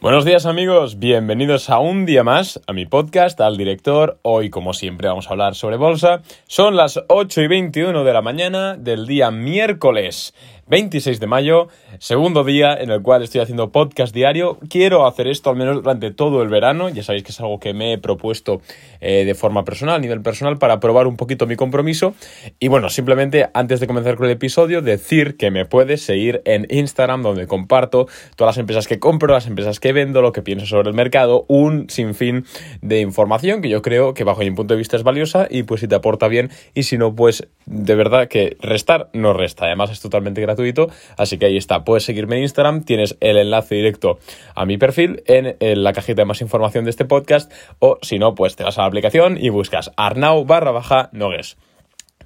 Buenos días amigos, bienvenidos a un día más a mi podcast, al director. Hoy como siempre vamos a hablar sobre bolsa. Son las 8 y 21 de la mañana del día miércoles 26 de mayo, segundo día en el cual estoy haciendo podcast diario. Quiero hacer esto al menos durante todo el verano, ya sabéis que es algo que me he propuesto eh, de forma personal, a nivel personal, para probar un poquito mi compromiso. Y bueno, simplemente antes de comenzar con el episodio, decir que me puedes seguir en Instagram, donde comparto todas las empresas que compro, las empresas que vendo, lo que pienso sobre el mercado, un sinfín de información que yo creo que bajo mi punto de vista es valiosa y pues si te aporta bien y si no, pues de verdad que restar no resta. Además es totalmente gratuito así que ahí está, puedes seguirme en Instagram, tienes el enlace directo a mi perfil en, la cajita de más información de este podcast o si no, pues te vas a la aplicación y buscas Arnau barra baja Nogues.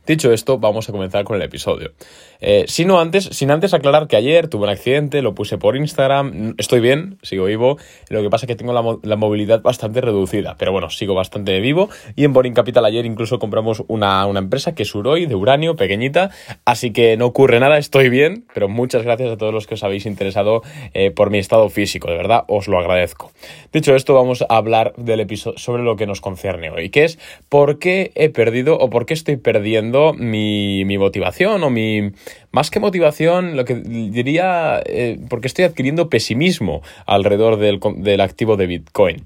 Dicho esto, vamos a comenzar con el episodio. Eh, sino antes, sin antes aclarar que ayer tuve un accidente, lo puse por Instagram, estoy bien, sigo vivo, lo que pasa es que tengo la, movilidad bastante reducida, pero bueno, sigo bastante vivo y en Boring Capital ayer incluso compramos una, empresa que es Uroi, de uranio, pequeñita, así que no ocurre nada, estoy bien, pero muchas gracias a todos los que os habéis interesado eh, por mi estado físico, de verdad os lo agradezco. Dicho esto, vamos a hablar del episodio sobre lo que nos concierne hoy, que es por qué he perdido o por qué estoy perdiendo mi, motivación o mi... Más que motivación, lo que diría, eh, porque estoy adquiriendo pesimismo alrededor del, del activo de Bitcoin.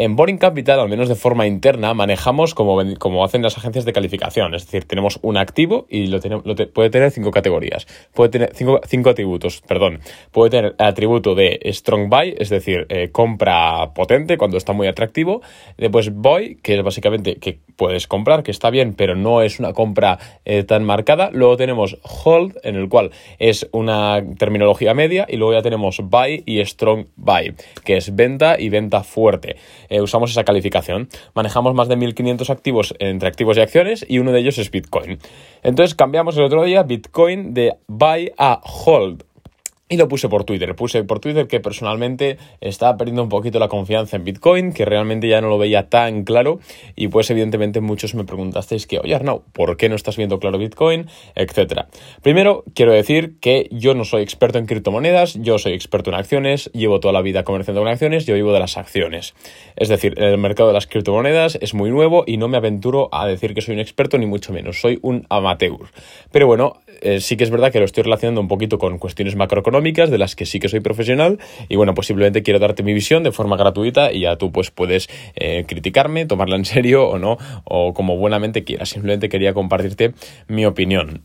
En Boring Capital, al menos de forma interna, manejamos como, hacen las agencias de calificación. Es decir, tenemos un activo y lo, puede tener cinco categorías. Puede tener cinco, atributos, perdón. Puede tener atributo de Strong Buy, es decir, eh, compra potente cuando está muy atractivo. Después Buy, que es básicamente que puedes comprar, que está bien, pero no es una compra eh, tan marcada. Luego tenemos Hold, en el cual es una terminología media. Y luego ya tenemos Buy y Strong Buy, que es venta y venta fuerte. Eh, usamos esa calificación. Manejamos más de 1.500 activos entre activos y acciones y uno de ellos es Bitcoin. Entonces cambiamos el otro día Bitcoin de buy a hold. Y lo puse por Twitter. Puse por Twitter que personalmente estaba perdiendo un poquito la confianza en Bitcoin, que realmente ya no lo veía tan claro. Y pues evidentemente muchos me preguntasteis que, oye Arnau, ¿por qué no estás viendo claro Bitcoin? Etcétera. Primero, quiero decir que yo no soy experto en criptomonedas, yo soy experto en acciones, llevo toda la vida comerciando con acciones, yo vivo de las acciones. Es decir, el mercado de las criptomonedas es muy nuevo y no me aventuro a decir que soy un experto, ni mucho menos. Soy un amateur. Pero bueno, eh, sí que es verdad que lo estoy relacionando un poquito con cuestiones macroeconómicas de las que sí que soy profesional y bueno, pues simplemente quiero darte mi visión de forma gratuita y ya tú pues puedes eh, criticarme, tomarla en serio o no, o como buenamente quieras. Simplemente quería compartirte mi opinión.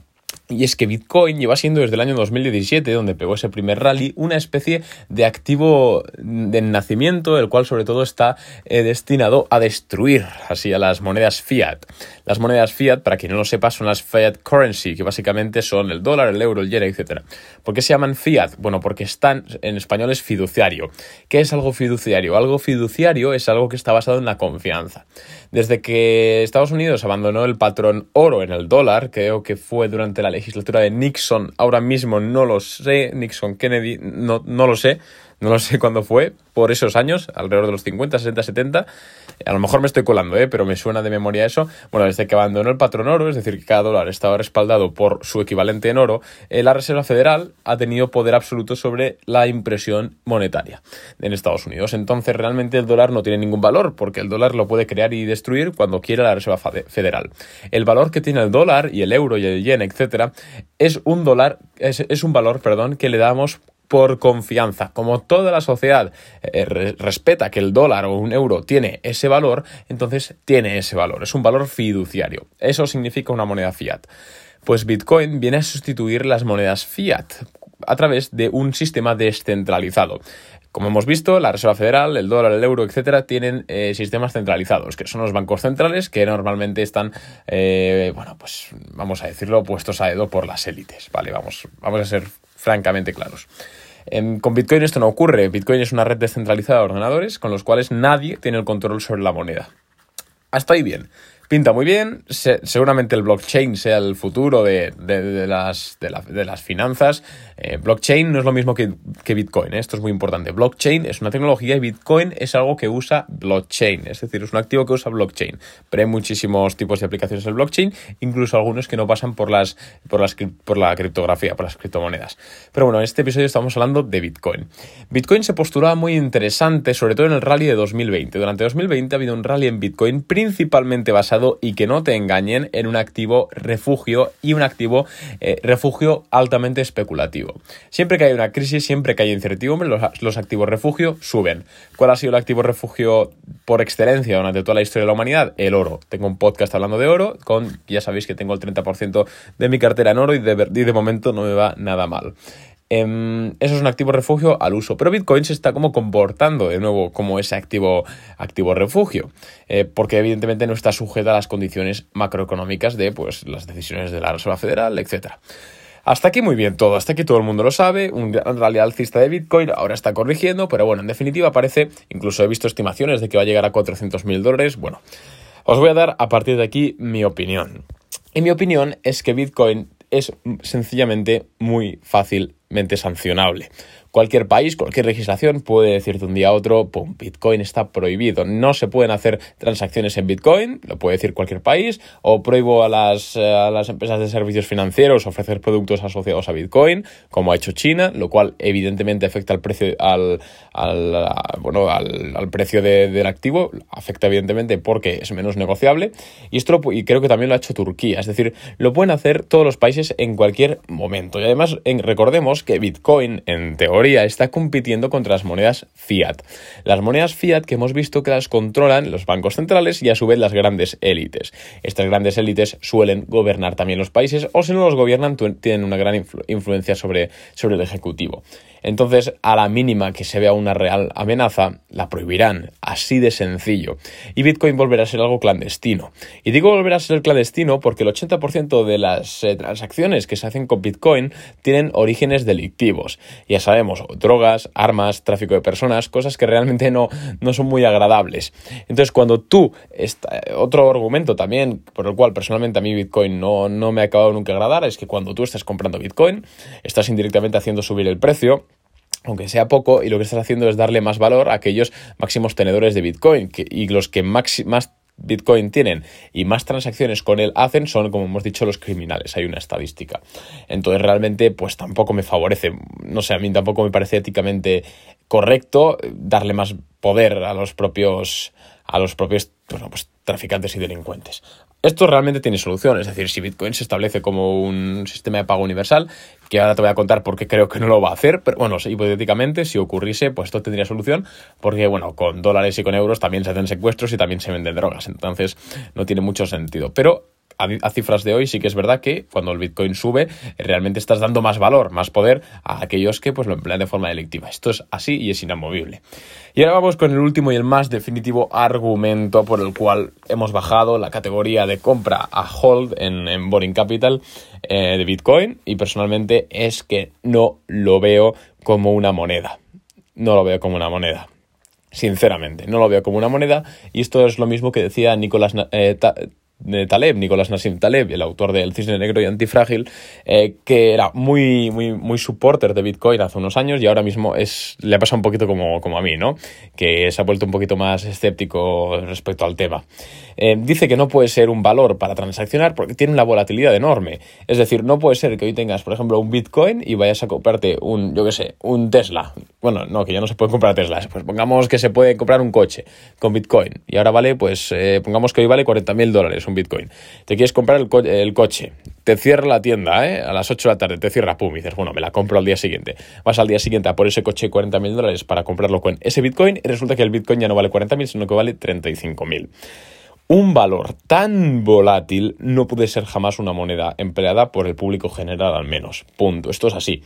Y es que Bitcoin lleva siendo desde el año 2017, donde pegó ese primer rally, una especie de activo de nacimiento, el cual sobre todo está eh, destinado a destruir así a las monedas fiat. Las monedas fiat, para quien no lo sepa, son las fiat currency, que básicamente son el dólar, el euro, el yen, etc. ¿Por qué se llaman fiat? Bueno, porque están, en español es fiduciario. ¿Qué es algo fiduciario? Algo fiduciario es algo que está basado en la confianza. Desde que Estados Unidos abandonó el patrón oro en el dólar, creo que fue durante la legislatura de Nixon, ahora mismo no lo sé, Nixon, Kennedy, no, no lo sé, no lo sé cuándo fue, por esos años, alrededor de los 50, 60, 70. A lo mejor me estoy colando, ¿eh? pero me suena de memoria eso. Bueno, desde que abandonó el patrón oro, es decir, que cada dólar estaba respaldado por su equivalente en oro, eh, la Reserva Federal ha tenido poder absoluto sobre la impresión monetaria en Estados Unidos. Entonces, realmente el dólar no tiene ningún valor, porque el dólar lo puede crear y destruir cuando quiera la Reserva Federal. El valor que tiene el dólar y el euro y el yen, etcétera, es un dólar, es, es un valor, perdón, que le damos por confianza. Como toda la sociedad eh, respeta que el dólar o un euro tiene ese valor, entonces tiene ese valor. Es un valor fiduciario. Eso significa una moneda fiat. Pues Bitcoin viene a sustituir las monedas fiat a través de un sistema descentralizado. Como hemos visto, la Reserva Federal, el dólar, el euro, etcétera, tienen eh, sistemas centralizados, que son los bancos centrales que normalmente están, eh, bueno, pues vamos a decirlo, puestos a dedo por las élites, ¿vale? Vamos, vamos a ser francamente claros con Bitcoin esto no ocurre. Bitcoin es una red descentralizada de ordenadores con los cuales nadie tiene el control sobre la moneda. Hasta ahí bien. Pinta muy bien. seguramente el blockchain sea el futuro de, las, de, las, finanzas. Eh, blockchain no es lo mismo que, Bitcoin, ¿eh? esto es muy importante. Blockchain es una tecnología y Bitcoin es algo que usa blockchain, es decir, es un activo que usa blockchain. Pero hay muchísimos tipos de aplicaciones del blockchain, incluso algunos que no pasan por, las, por, las, por la criptografía, por las criptomonedas. Pero bueno, en este episodio estamos hablando de Bitcoin. Bitcoin se posturaba muy interesante, sobre todo en el rally de 2020. Durante 2020 ha habido un rally en Bitcoin principalmente basado, y que no te engañen, en un activo refugio y un activo eh, refugio altamente especulativo. Siempre que hay una crisis, siempre que hay incertidumbre, los, activos refugio suben. ¿Cuál ha sido el activo refugio por excelencia durante toda la historia de la humanidad? El oro. Tengo un podcast hablando de oro, con ya sabéis que tengo el 30% de mi cartera en oro y de, y de momento no me va nada mal. Em, eso es un activo refugio al uso. Pero Bitcoin se está como comportando de nuevo como ese activo, activo refugio. Eh, porque evidentemente no está sujeta a las condiciones macroeconómicas de pues, las decisiones de la Reserva Federal, etc. Hasta aquí muy bien todo, hasta aquí todo el mundo lo sabe, un rally alcista de Bitcoin ahora está corrigiendo, pero bueno, en definitiva parece, incluso he visto estimaciones de que va a llegar a 400 mil dólares, bueno, os voy a dar a partir de aquí mi opinión. Y mi opinión es que Bitcoin es sencillamente muy fácilmente sancionable. Cualquier país, cualquier legislación puede decirte un día a otro, pum, Bitcoin está prohibido. No se pueden hacer transacciones en Bitcoin, lo puede decir cualquier país, o prohíbo a las, a las empresas de servicios financieros ofrecer productos asociados a Bitcoin, como ha hecho China, lo cual evidentemente afecta al precio, al, al bueno, al, precio del activo, afecta evidentemente porque es menos negociable, y esto y creo que también lo ha hecho Turquía, es decir, lo pueden hacer todos los países en cualquier momento. Y además, recordemos que Bitcoin, en teoría, está compitiendo contra las monedas fiat. Las monedas fiat que hemos visto que las controlan los bancos centrales y a su vez las grandes élites. Estas grandes élites suelen gobernar también los países o si no los gobiernan tienen una gran influencia sobre, sobre el ejecutivo. Entonces, a la mínima que se vea una real amenaza, la prohibirán, así de sencillo. Y Bitcoin volverá a ser algo clandestino. Y digo volverá a ser clandestino porque el 80% de las eh, transacciones que se hacen con Bitcoin tienen orígenes delictivos. Ya sabemos, drogas, armas, tráfico de personas, cosas que realmente no, no son muy agradables. Entonces, cuando tú, otro argumento también por el cual personalmente a mí Bitcoin no, no me ha acabado nunca agradar, es que cuando tú estás comprando Bitcoin, estás indirectamente haciendo subir el precio aunque sea poco, y lo que estás haciendo es darle más valor a aquellos máximos tenedores de Bitcoin, y los que más Bitcoin tienen y más transacciones con él hacen son, como hemos dicho, los criminales. Hay una estadística. Entonces, realmente, pues tampoco me favorece. No sé, a mí tampoco me parece éticamente correcto darle más poder a los propios, a los propios pues, traficantes y delincuentes. Esto realmente tiene solución, es decir, si Bitcoin se establece como un sistema de pago universal, que ahora te voy a contar por qué creo que no lo va a hacer, pero bueno, hipotéticamente, si ocurriese, pues esto tendría solución, porque bueno, con dólares y con euros también se hacen secuestros y también se venden drogas, entonces no tiene mucho sentido. Pero a, cifras de hoy sí que es verdad que cuando el Bitcoin sube, realmente estás dando más valor, más poder a aquellos que pues, lo emplean de forma delictiva. Esto es así y es inamovible. Y ahora vamos con el último y el más definitivo argumento por el cual hemos bajado la categoría de compra a hold en, en Boring Capital eh, de Bitcoin y personalmente es que no lo veo como una moneda. No lo veo como una moneda sinceramente. No lo veo como una moneda y esto es lo mismo que decía Nicolás eh, de Taleb, Nicolás Nassim Taleb, el autor del Cisne Negro y Antifrágil, eh, que era muy, muy, muy supporter de Bitcoin hace unos años y ahora mismo es, le pasa un poquito como, como a mí, ¿no? Que se ha vuelto un poquito más escéptico respecto al tema. Eh, dice que no puede ser un valor para transaccionar porque tiene una volatilidad enorme. Es decir, no puede ser que hoy tengas, por ejemplo, un Bitcoin y vayas a comprarte un, yo qué sé, un Tesla. Bueno, no, que ya no se puede comprar Teslas. Pues pongamos que se puede comprar un coche con Bitcoin y ahora vale, pues eh, pongamos que hoy vale 40 dólares Bitcoin. Te quieres comprar el, coche, te cierra la tienda, ¿eh? A las 8 de la tarde te cierra, pum, y dices, bueno, me la compro al día siguiente. Vas al día siguiente a por ese coche 40 mil dólares para comprarlo con ese Bitcoin y resulta que el Bitcoin ya no vale 40 mil, sino que vale 35 mil. Un valor tan volátil no puede ser jamás una moneda empleada por el público general al menos. Punto. Esto es así.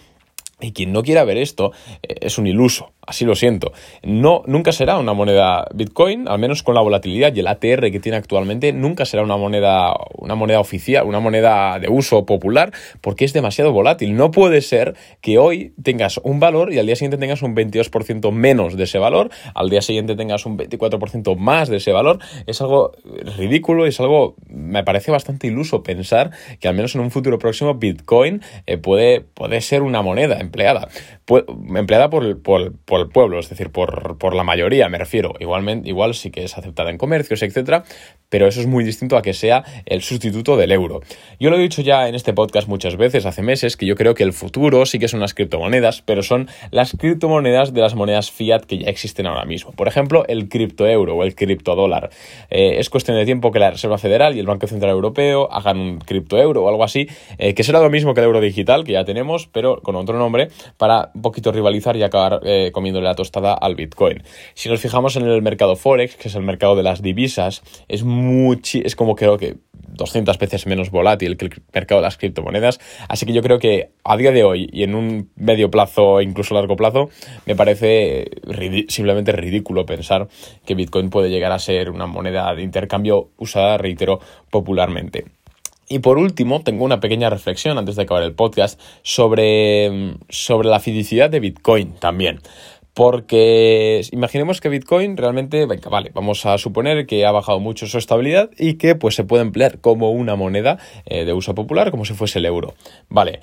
Y quien no quiera ver esto eh, es un iluso. Así lo siento. No, nunca será una moneda Bitcoin, al menos con la volatilidad y el ATR que tiene actualmente, nunca será una moneda, una moneda oficial, una moneda de uso popular, porque es demasiado volátil. No puede ser que hoy tengas un valor y al día siguiente tengas un 22% menos de ese valor, al día siguiente tengas un 24% más de ese valor. Es algo ridículo, es algo, me parece bastante iluso pensar que al menos en un futuro próximo Bitcoin eh, puede, puede ser una moneda empleada, empleada por, por, por, el pueblo, es decir, por, por la mayoría, me refiero. Igualmente, igual sí que es aceptada en comercios, etcétera, pero eso es muy distinto a que sea el sustituto del euro. Yo lo he dicho ya en este podcast muchas veces, hace meses, que yo creo que el futuro sí que son las criptomonedas, pero son las criptomonedas de las monedas fiat que ya existen ahora mismo. Por ejemplo, el criptoeuro o el criptodólar. Eh, es cuestión de tiempo que la Reserva Federal y el Banco Central Europeo hagan un criptoeuro o algo así, eh, que será lo mismo que el euro digital, que ya tenemos, pero con otro nombre, para un poquito rivalizar y acabar eh, comiéndole la tostada al Bitcoin. Si nos fijamos en el mercado Forex, que es el mercado de las divisas, es es como creo que 200 veces menos volátil que el mercado de las criptomonedas. Así que yo creo que a día de hoy y en un medio plazo, incluso largo plazo, me parece simplemente ridículo pensar que Bitcoin puede llegar a ser una moneda de intercambio usada, reitero, popularmente. Y por último, tengo una pequeña reflexión antes de acabar el podcast sobre, sobre la fiduciedad de Bitcoin también. Porque imaginemos que Bitcoin realmente, venga, vale, vamos a suponer que ha bajado mucho su estabilidad y que pues se puede emplear como una moneda eh, de uso popular, como si fuese el euro. Vale,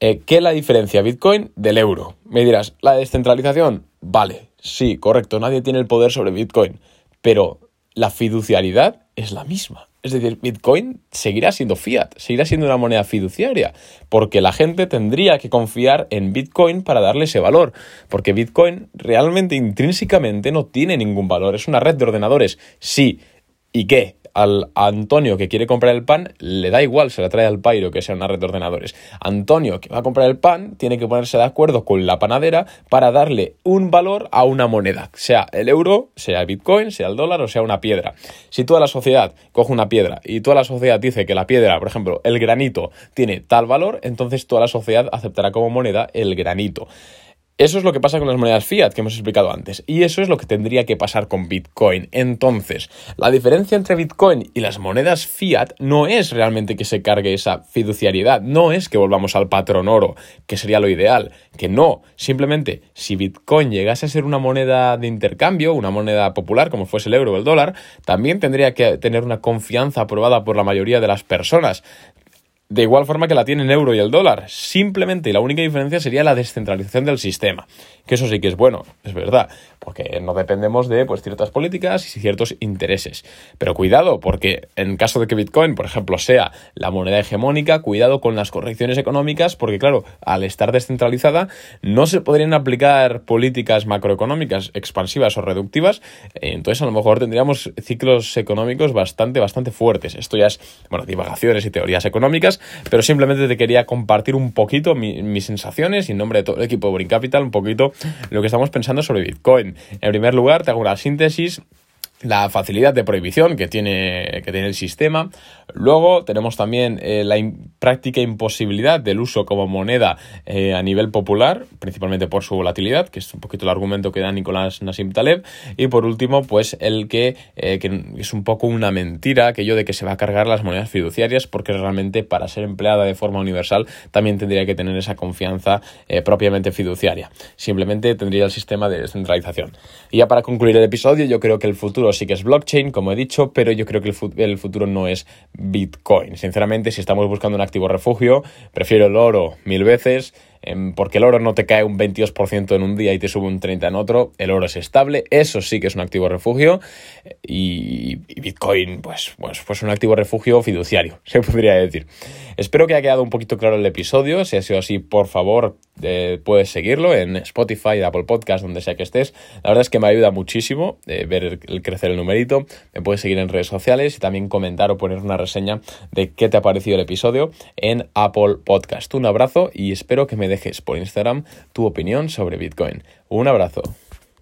eh, ¿qué es la diferencia Bitcoin del euro? Me dirás, ¿la descentralización? Vale, sí, correcto, nadie tiene el poder sobre Bitcoin, pero la fiducialidad es la misma. Es decir, Bitcoin seguirá siendo fiat, seguirá siendo una moneda fiduciaria, porque la gente tendría que confiar en Bitcoin para darle ese valor, porque Bitcoin realmente intrínsecamente no tiene ningún valor, es una red de ordenadores, sí. ¿Y qué? Al Antonio que quiere comprar el pan, le da igual, se le trae al Pairo que sea una red de ordenadores. Antonio que va a comprar el pan tiene que ponerse de acuerdo con la panadera para darle un valor a una moneda, sea el euro, sea el Bitcoin, sea el dólar o sea una piedra. Si toda la sociedad coge una piedra y toda la sociedad dice que la piedra, por ejemplo, el granito, tiene tal valor, entonces toda la sociedad aceptará como moneda el granito. Eso es lo que pasa con las monedas fiat que hemos explicado antes y eso es lo que tendría que pasar con Bitcoin. Entonces, la diferencia entre Bitcoin y las monedas fiat no es realmente que se cargue esa fiduciariedad, no es que volvamos al patrón oro, que sería lo ideal, que no, simplemente si Bitcoin llegase a ser una moneda de intercambio, una moneda popular como fuese el euro o el dólar, también tendría que tener una confianza aprobada por la mayoría de las personas de igual forma que la tiene el euro y el dólar. Simplemente y la única diferencia sería la descentralización del sistema. Que eso sí que es bueno, es verdad, porque no dependemos de pues, ciertas políticas y ciertos intereses. Pero cuidado, porque en caso de que Bitcoin, por ejemplo, sea la moneda hegemónica, cuidado con las correcciones económicas, porque claro, al estar descentralizada, no se podrían aplicar políticas macroeconómicas expansivas o reductivas. Entonces, a lo mejor tendríamos ciclos económicos bastante, bastante fuertes. Esto ya es, bueno, divagaciones y teorías económicas pero simplemente te quería compartir un poquito mis sensaciones y en nombre de todo el equipo de Brin Capital, un poquito lo que estamos pensando sobre Bitcoin. En primer lugar, te hago una síntesis la facilidad de prohibición que tiene, que tiene el sistema. Luego tenemos también eh, la práctica imposibilidad del uso como moneda eh, a nivel popular, principalmente por su volatilidad, que es un poquito el argumento que da Nicolás Nassim Taleb. Y por último, pues el que, eh, que es un poco una mentira aquello de que se va a cargar las monedas fiduciarias, porque realmente para ser empleada de forma universal también tendría que tener esa confianza propiamente fiduciaria. Simplemente tendría el sistema de descentralización. Y ya para concluir el episodio, yo creo que el futuro sí que es blockchain, como he dicho, pero yo creo que el, futuro no es Bitcoin. Sinceramente, si estamos buscando un activo refugio, prefiero el oro mil veces porque el oro no te cae un 22% en un día y te sube un 30% en otro, el oro es estable, eso sí que es un activo refugio y, Bitcoin pues, pues, pues un activo refugio fiduciario, se podría decir. Espero que haya quedado un poquito claro el episodio, si ha sido así, por favor, eh, puedes seguirlo en Spotify, Apple Podcast, donde sea que estés. La verdad es que me ayuda muchísimo eh, ver el, crecer el numerito, me puedes seguir en redes sociales y también comentar o poner una reseña de qué te ha parecido el episodio en Apple Podcast. Un abrazo y espero que me dejes por Instagram tu opinión sobre Bitcoin. Un abrazo.